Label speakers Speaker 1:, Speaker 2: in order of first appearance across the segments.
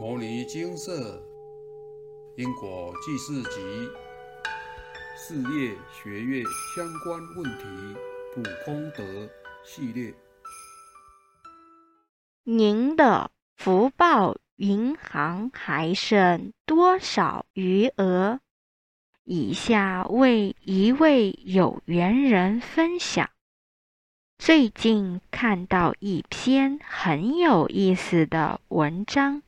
Speaker 1: 摩尼精舍因果记事集事业学业相关问题普空德系列。
Speaker 2: 您的福报银行还剩多少余额？以下为一位有缘人分享。最近看到一篇很有意思的文章。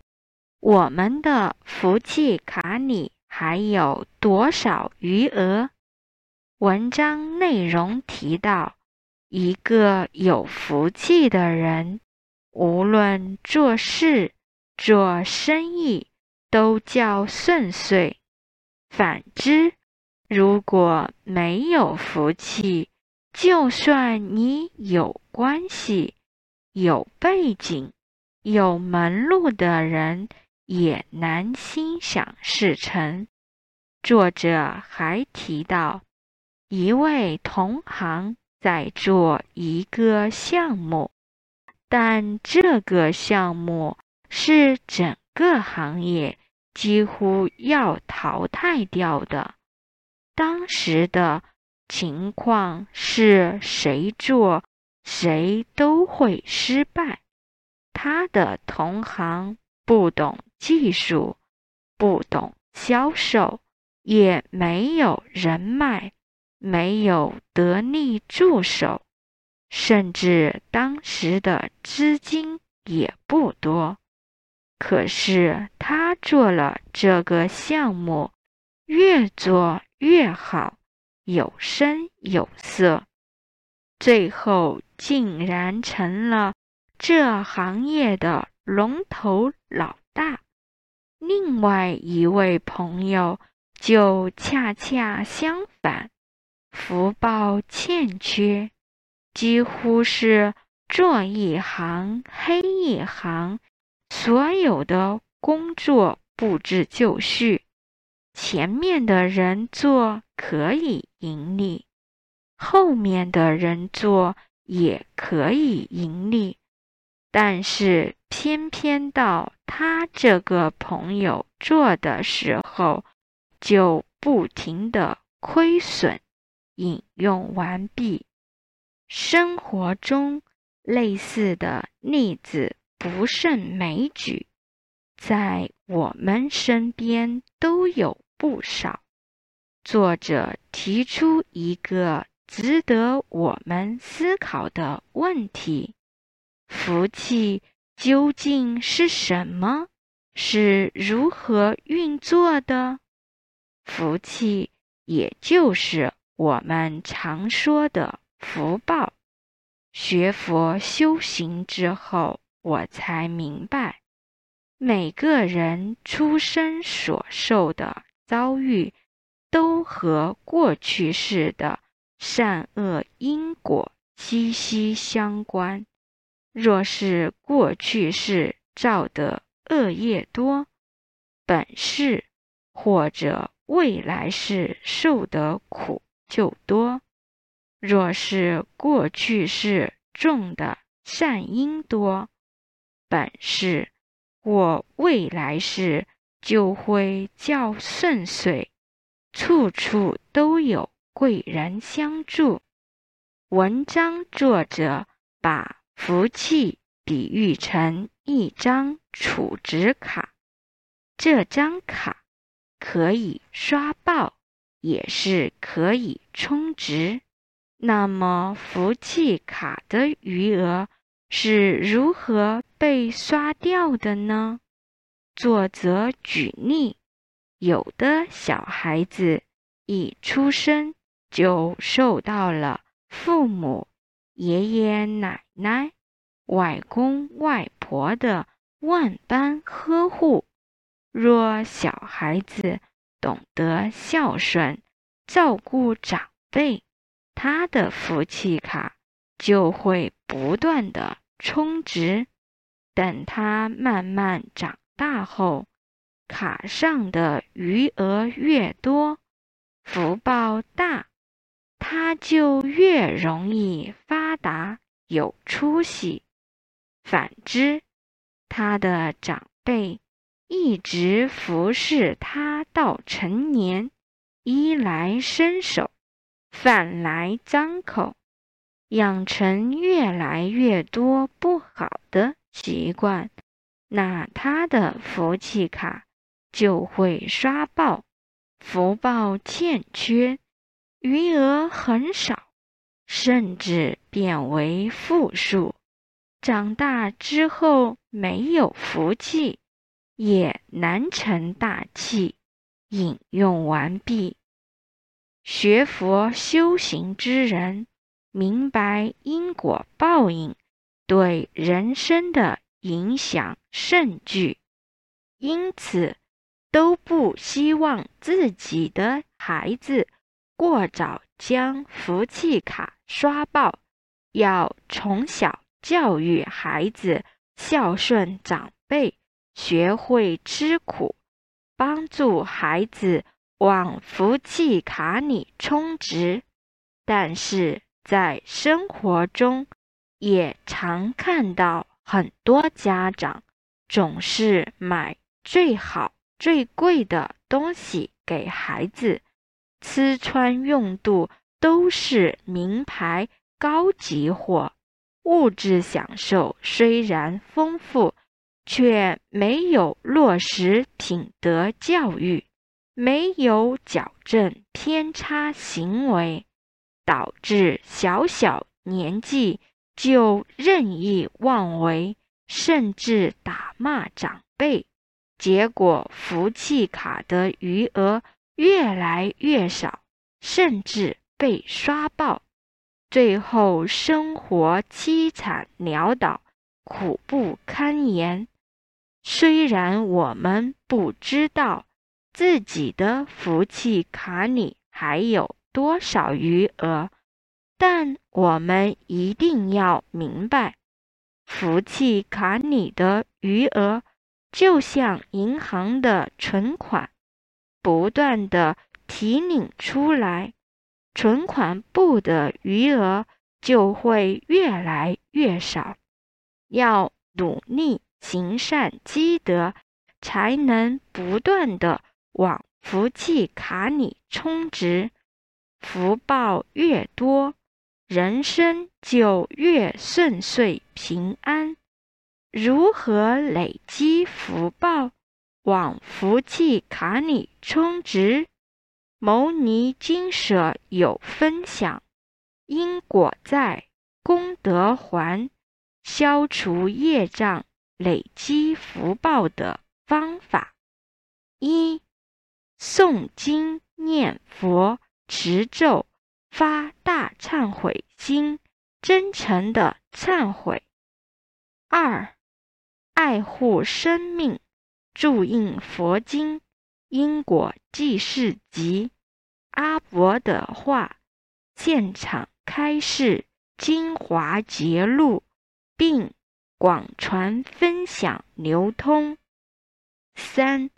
Speaker 2: 我们的福气卡里还有多少余额？文章内容提到，一个有福气的人，无论做事、做生意，都叫顺遂；反之，如果没有福气，就算你有关系、有背景、有门路的人。也难心想事成。作者还提到，一位同行在做一个项目，但这个项目是整个行业几乎要淘汰掉的。当时的情况是谁做谁都会失败。他的同行不懂。技术不懂销售，也没有人脉，没有得力助手，甚至当时的资金也不多。可是他做了这个项目，越做越好，有声有色，最后竟然成了这行业的龙头老大。另外一位朋友就恰恰相反，福报欠缺，几乎是做一行黑一行，所有的工作布置就绪。前面的人做可以盈利，后面的人做也可以盈利。但是偏偏到他这个朋友做的时候，就不停的亏损。引用完毕。生活中类似的例子不胜枚举，在我们身边都有不少。作者提出一个值得我们思考的问题。福气究竟是什么？是如何运作的？福气也就是我们常说的福报。学佛修行之后，我才明白，每个人出生所受的遭遇，都和过去世的善恶因果息息相关。若是过去世造的恶业多，本世或者未来世受的苦就多；若是过去世种的善因多，本世或未来世就会较顺遂，处处都有贵人相助。文章作者把。福气比喻成一张储值卡，这张卡可以刷爆，也是可以充值。那么，福气卡的余额是如何被刷掉的呢？作者举例，有的小孩子一出生就受到了父母。爷爷奶奶、外公外婆的万般呵护，若小孩子懂得孝顺、照顾长辈，他的福气卡就会不断的充值。等他慢慢长大后，卡上的余额越多，福报大。他就越容易发达有出息。反之，他的长辈一直服侍他到成年，衣来伸手，饭来张口，养成越来越多不好的习惯，那他的福气卡就会刷爆，福报欠缺，余额很少，甚至变为负数。长大之后没有福气，也难成大器。引用完毕。学佛修行之人明白因果报应对人生的影响甚巨，因此都不希望自己的孩子过早将福气卡刷爆，要从小。教育孩子孝顺长辈，学会吃苦，帮助孩子往福气卡里充值。但是在生活中，也常看到很多家长总是买最好最贵的东西给孩子，吃穿用度都是名牌高级货。物质享受虽然丰富，却没有落实品德教育，没有矫正偏差行为，导致小小年纪就任意妄为，甚至打骂长辈，结果福气卡的余额越来越少，甚至被刷爆。最后，生活凄惨潦倒，苦不堪言。虽然我们不知道自己的福气卡里还有多少余额，但我们一定要明白，福气卡里的余额就像银行的存款，不断的提领出来。存款簿的余额就会越来越少，要努力行善积德，才能不断的往福气卡里充值。福报越多，人生就越顺遂平安。如何累积福报，往福气卡里充值？牟尼经舍有分享，因果在，功德还，消除业障，累积福报的方法：一、诵经念佛持咒，发大忏悔心，真诚的忏悔；二、爱护生命，注印佛经。因果记事集，阿伯的话，现场开示精华节录，并广传分享流通。三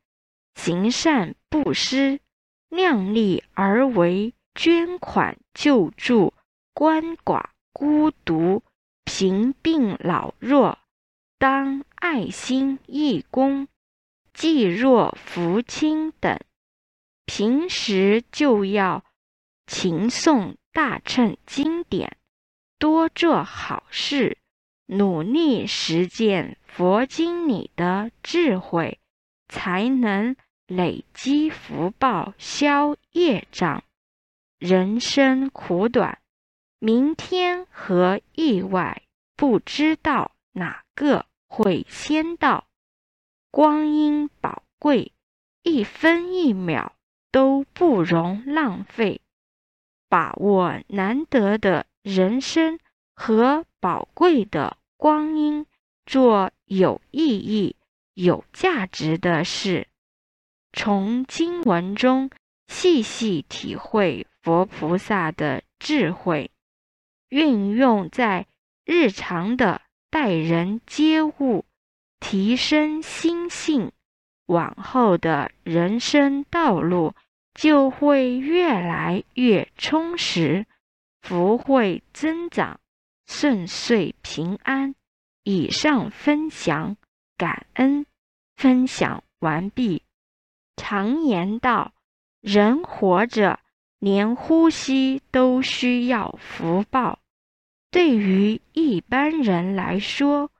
Speaker 2: 行善布施，量力而为，捐款救助鳏寡孤独、贫病老弱，当爱心义工。济弱扶倾等，平时就要勤诵大乘经典，多做好事，努力实践佛经里的智慧，才能累积福报，消业障。人生苦短，明天和意外不知道哪个会先到。光阴宝贵，一分一秒都不容浪费。把握难得的人生和宝贵的光阴，做有意义、有价值的事。从经文中细细体会佛菩萨的智慧，运用在日常的待人接物。提升心性，往后的人生道路就会越来越充实，福慧增长，顺遂平安。以上分享，感恩分享。完毕。常言道：“人活着，连呼吸都需要福报。”对于一般人来说，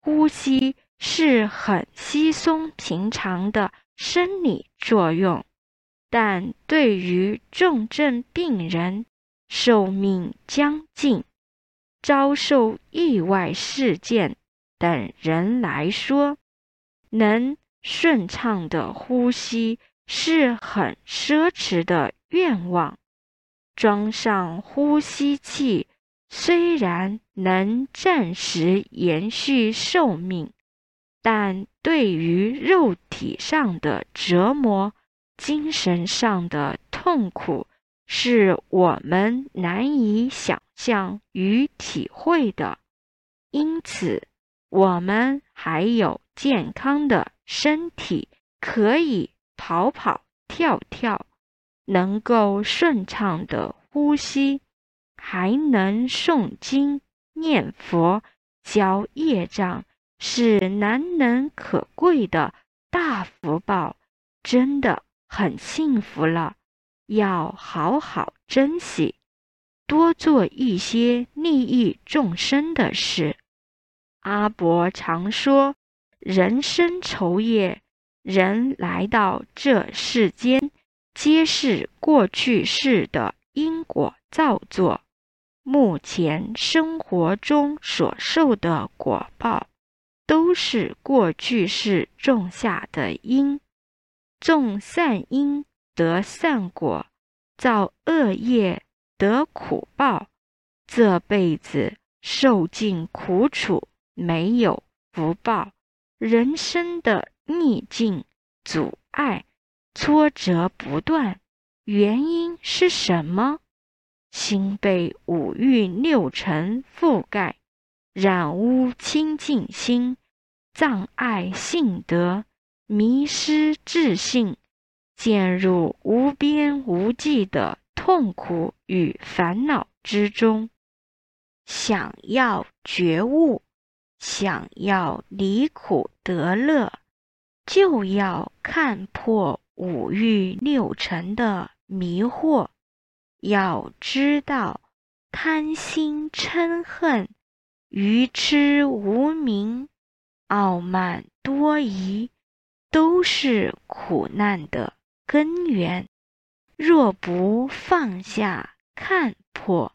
Speaker 2: 呼吸是很稀松平常的生理作用；但对于重症病人、寿命将近、遭受意外事件等人来说，能顺畅的呼吸是很奢侈的愿望。装上呼吸器。虽然能暂时延续寿命，但对于肉体上的折磨、精神上的痛苦，是我们难以想象与体会的。因此，我们还有健康的身体，可以跑跑跳跳，能够顺畅的呼吸。还能诵经、念佛、消业障，是难能可贵的大福报，真的很幸福了。要好好珍惜，多做一些利益众生的事。阿伯常说：“人生愁业，人来到这世间，皆是过去世的因果造作。”目前生活中所受的果报，都是过去世种下的因。种善因得善果，造恶业得苦报。这辈子受尽苦楚，没有福报。人生的逆境、阻碍、挫折不断，原因是什么？心被五欲六尘覆盖，染污清净心，障碍性德，迷失自信，陷入无边无际的痛苦与烦恼之中。想要觉悟，想要离苦得乐，就要看破五欲六尘的迷惑。要知道，贪心嗔恨、愚痴无明、傲慢多疑，都是苦难的根源。若不放下看破，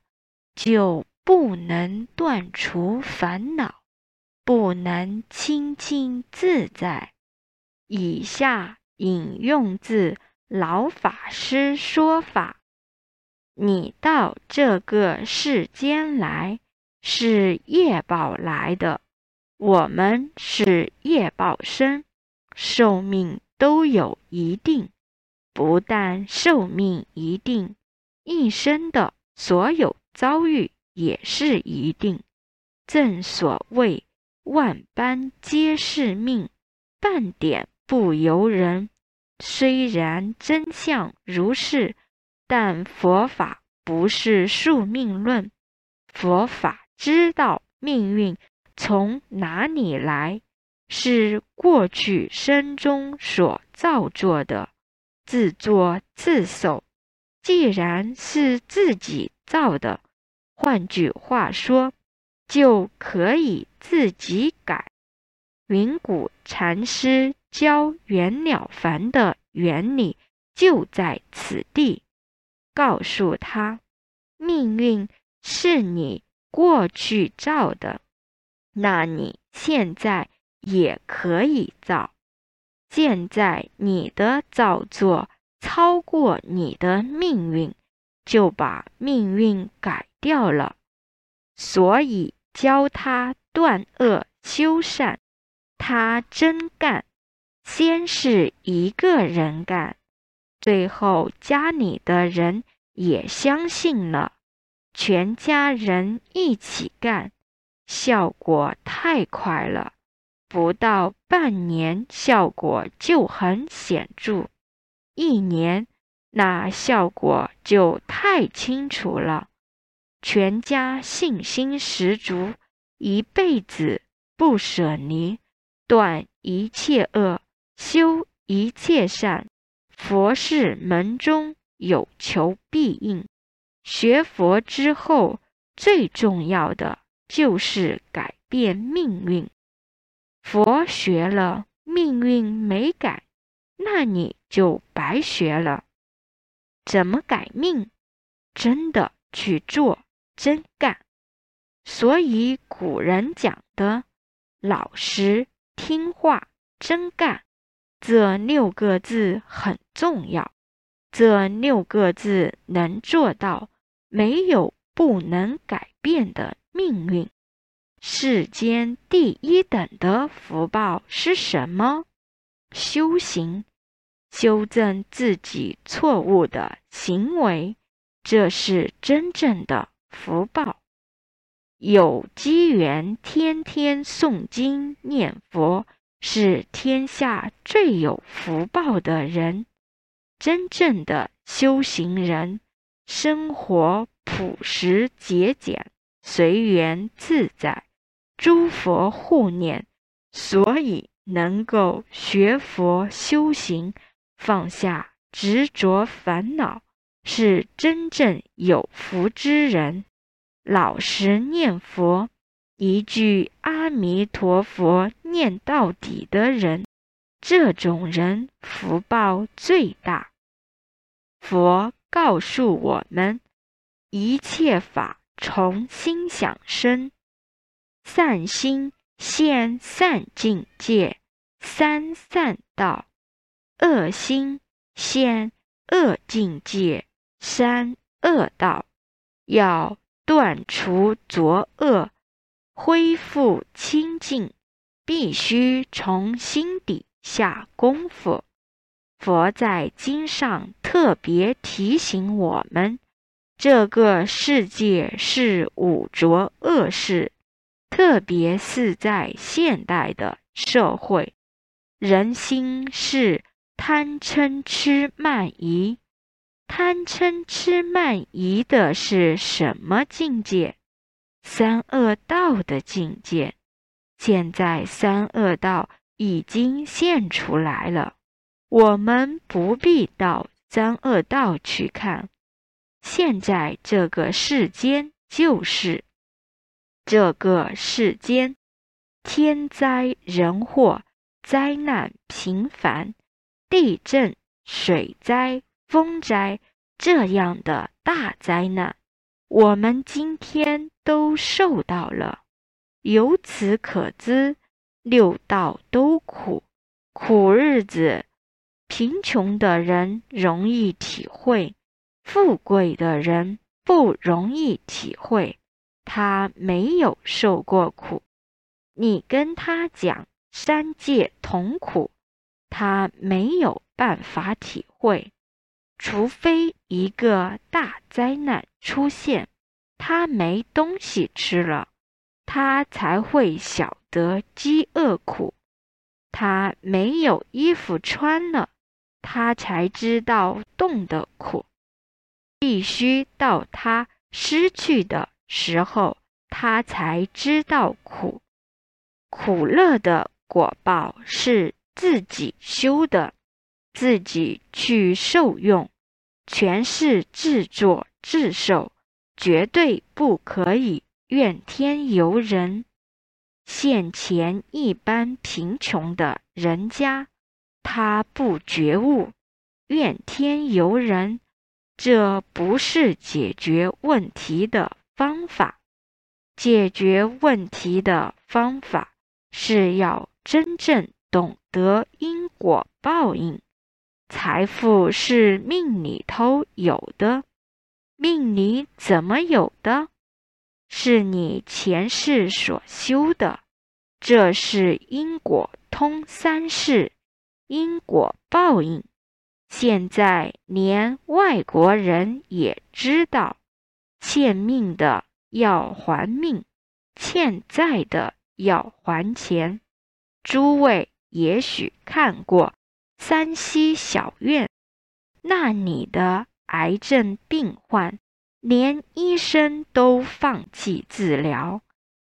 Speaker 2: 就不能断除烦恼，不能清净自在。以下引用自老法师说法。你到这个世间来是业报来的，我们是业报生，寿命都有一定，不但寿命一定，一生的所有遭遇也是一定。正所谓万般皆是命，半点不由人。虽然真相如是。但佛法不是宿命论，佛法知道命运从哪里来，是过去生中所造作的，自作自受。既然是自己造的，换句话说，就可以自己改。云谷禅师教袁了凡的原理就在此地。告诉他，命运是你过去造的，那你现在也可以造。现在你的造作超过你的命运，就把命运改掉了。所以教他断恶修善，他真干。先是一个人干。最后，家里的人也相信了，全家人一起干，效果太快了，不到半年，效果就很显著；一年，那效果就太清楚了，全家信心十足，一辈子不舍离，断一切恶，修一切善，佛事门中有求必应。学佛之后，最重要的就是改变命运。佛学了，命运没改，那你就白学了。怎么改命？真的去做，真干。所以古人讲的“老实、听话、真干”这六个字很重要。这六个字能做到，没有不能改变的命运。世间第一等的福报是什么？修行，修正自己错误的行为，这是真正的福报。有机缘天天诵经念佛，是天下最有福报的人。真正的修行人，生活朴实节俭，随缘自在。诸佛护念，所以能够学佛修行，放下执着烦恼，是真正有福之人。老实念佛，一句阿弥陀佛念到底的人，这种人福报最大。佛告诉我们，一切法从心想生。善心现善境界，三善道；恶心现恶境界，三恶道。要断除浊恶，恢复清净，必须从心底下功夫。佛在经上特别提醒我们：这个世界是五浊恶世。特别是在现代的社会，人心是贪嗔痴慢疑。贪嗔痴慢疑的是什么境界？三恶道的境界。现在三恶道已经现出来了，我们不必到三恶道去看。现在这个世间就是。这个世间，天灾人祸、灾难频繁，地震、水灾、风灾这样的大灾难，我们今天都受到了。由此可知，六道都苦，苦日子，贫穷的人容易体会，富贵的人不容易体会。他没有受过苦，你跟他讲三界同苦，他没有办法体会。除非一个大灾难出现，他没东西吃了，他才会晓得饥饿苦；他没有衣服穿了，他才知道冻的苦。必须到他失去的。时候，他才知道苦，苦乐的果报是自己修的，自己去受用，全是自作自受，绝对不可以怨天尤人。现前一般贫穷的人家，他不觉悟，怨天尤人，这不是解决问题的。方法解决问题的方法是要真正懂得因果报应。财富是命里头有的，命里怎么有的？是你前世所修的。这是因果通三世，因果报应。现在连外国人也知道。欠命的要还命，欠债的要还钱。诸位也许看过山西小院，那里的癌症病患，连医生都放弃治疗，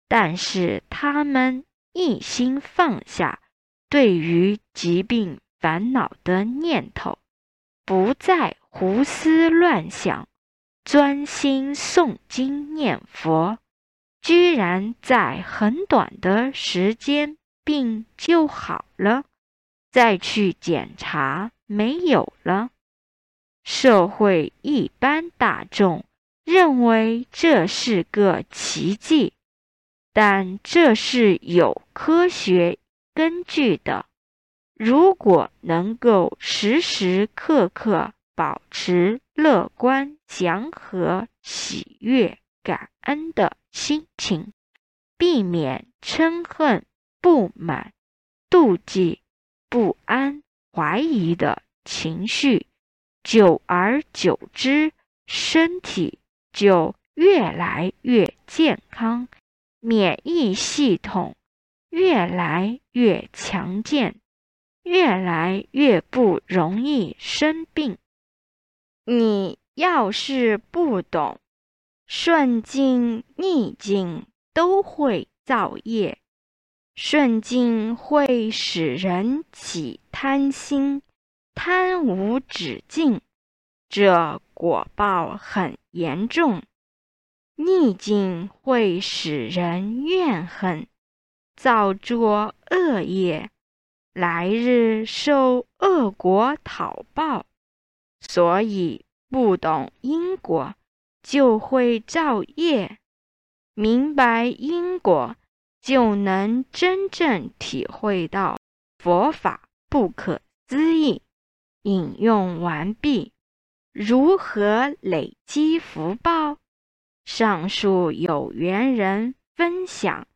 Speaker 2: 但是他们一心放下，对于疾病烦恼的念头，不再胡思乱想，专心诵经念佛，居然在很短的时间病就好了。再去检查，没有了。社会一般大众认为这是个奇迹，但这是有科学根据的。如果能够时时刻刻保持乐观、祥和、喜悦、感恩的心情，避免嗔恨、不满、妒忌、不安、怀疑的情绪。久而久之，身体就越来越健康，免疫系统越来越强健，越来越不容易生病。你要是不懂，顺境逆境都会造业，顺境会使人起贪心。贪无止境，这果报很严重；逆境会使人怨恨，造作恶业，来日受恶果讨报。所以，不懂因果，就会造业；明白因果，就能真正体会到佛法不可思议。引用完毕。如何累积福报？上述有缘人分享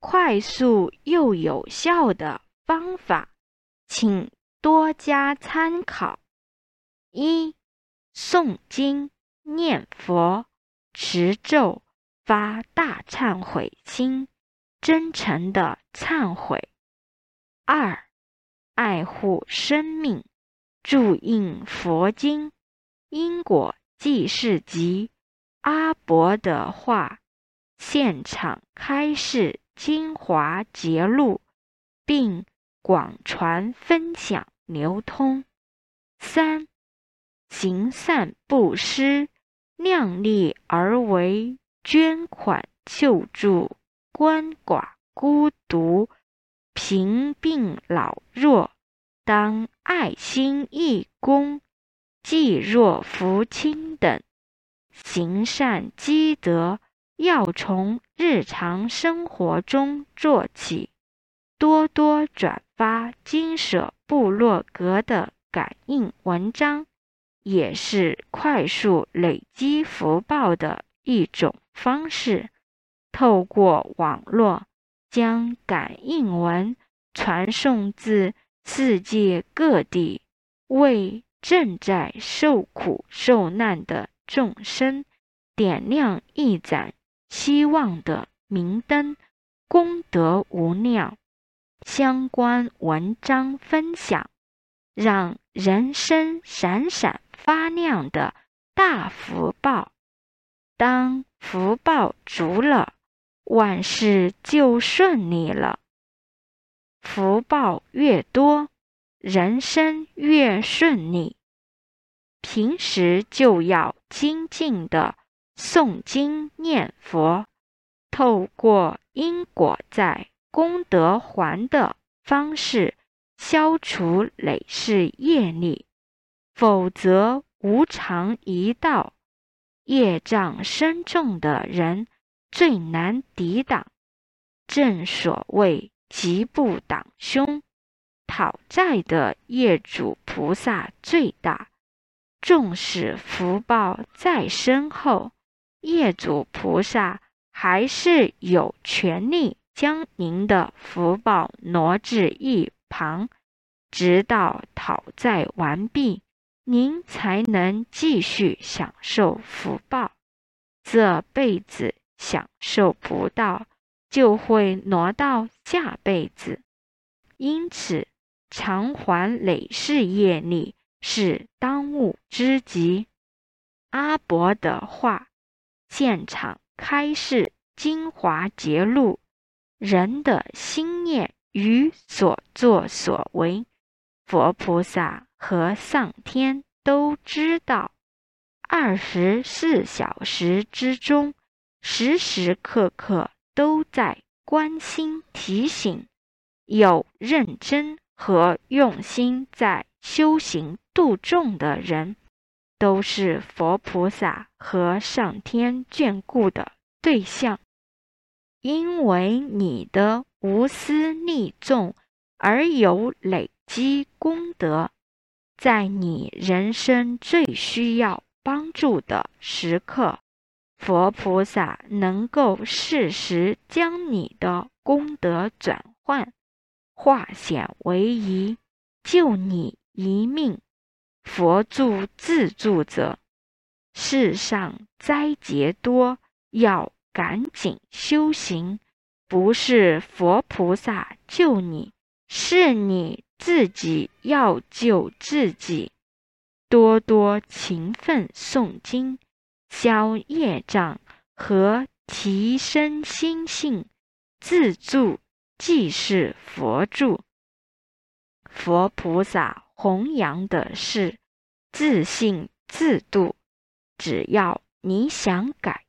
Speaker 2: 快速又有效的方法，请多加参考。一、诵经、念佛、持咒，发大忏悔心，真诚的忏悔。二、爱护生命。注印佛经、因果记事集、阿伯的话，现场开示精华节录，并广传分享流通。三、行善布施，量力而为，捐款救助鳏寡孤独、贫病老弱。当爱心义工、济弱扶倾等行善积德，要从日常生活中做起，多多转发金舍部落格的感应文章，也是快速累积福报的一种方式。透过网络，将感应文传送至。世界各地为正在受苦受难的众生点亮一盏希望的明灯，功德无量。相关文章分享，让人生闪闪发亮的大福报。当福报足了，万事就顺利了。福报越多，人生越顺利。平时就要精进的诵经念佛，透过因果在、功德还的方式消除累世业力，否则无常一道，业障深重的人最难抵挡。正所谓。吉不挡凶，讨债的业主菩萨最大。纵使福报再深厚，业主菩萨还是有权利将您的福报挪至一旁，直到讨债完毕，您才能继续享受福报。这辈子享受不到。就会挪到下辈子，因此偿还累世业力是当务之急。阿伯的话，现场开示精华节录：人的心念与所作所为，佛菩萨和上天都知道，二十四小时之中，时时刻刻都在关心提醒。有认真和用心在修行度众的人，都是佛菩萨和上天眷顾的对象。因为你的无私利众而有累积功德，在你人生最需要帮助的时刻，佛菩萨能够适时将你的功德转换。化险为夷，救你一命。佛助自助者，世上灾劫多，要赶紧修行。不是佛菩萨救你，是你自己要救自己。多多勤奋诵经，消业障和提升心性，自助。即是佛助，佛菩萨弘扬的是自信自度。只要你想改，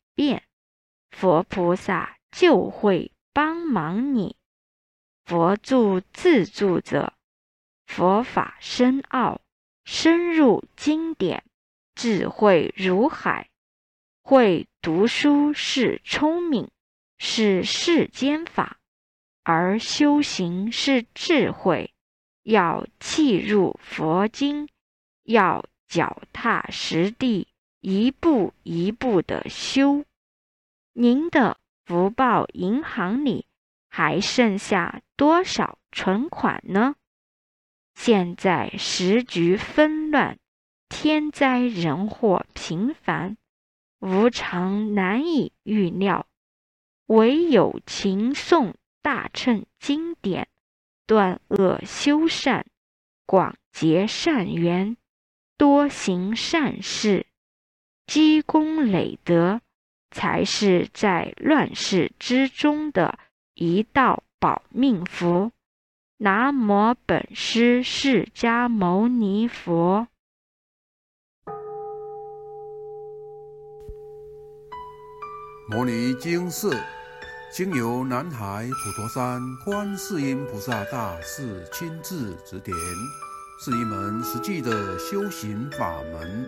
Speaker 2: 佛菩萨就会帮忙你。佛助自助者，佛法深奥，深入经典，智慧如海。会读书是聪明，是世间法。而修行是智慧，要契入佛经，要脚踏实地，一步一步的修。您的福报银行里还剩下多少存款呢？现在时局纷乱，天灾人祸频繁，无常难以预料，唯有勤诵。大乘经典，断恶修善，广结善缘，多行善事，积功累德，才是在乱世之中的一道保命符。南无本师释迦牟尼佛。
Speaker 1: 摩尼经是。经由南海普陀山观世音菩萨大士亲自指点，是一门实际的修行法门，